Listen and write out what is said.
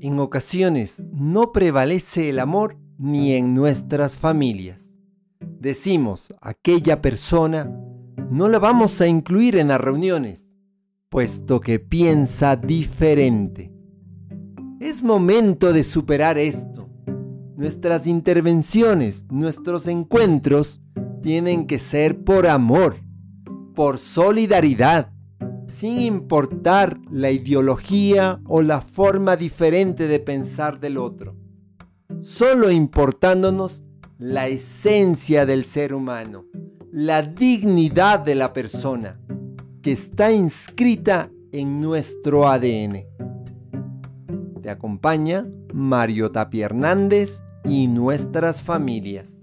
En ocasiones no prevalece el amor ni en nuestras familias. Decimos, aquella persona no la vamos a incluir en las reuniones, puesto que piensa diferente. Es momento de superar esto. Nuestras intervenciones, nuestros encuentros, tienen que ser por amor, por solidaridad, sin importar la ideología o la forma diferente de pensar del otro, solo importándonos la esencia del ser humano, la dignidad de la persona, que está inscrita en nuestro ADN. Te acompaña Mario Tapia Hernández y nuestras familias.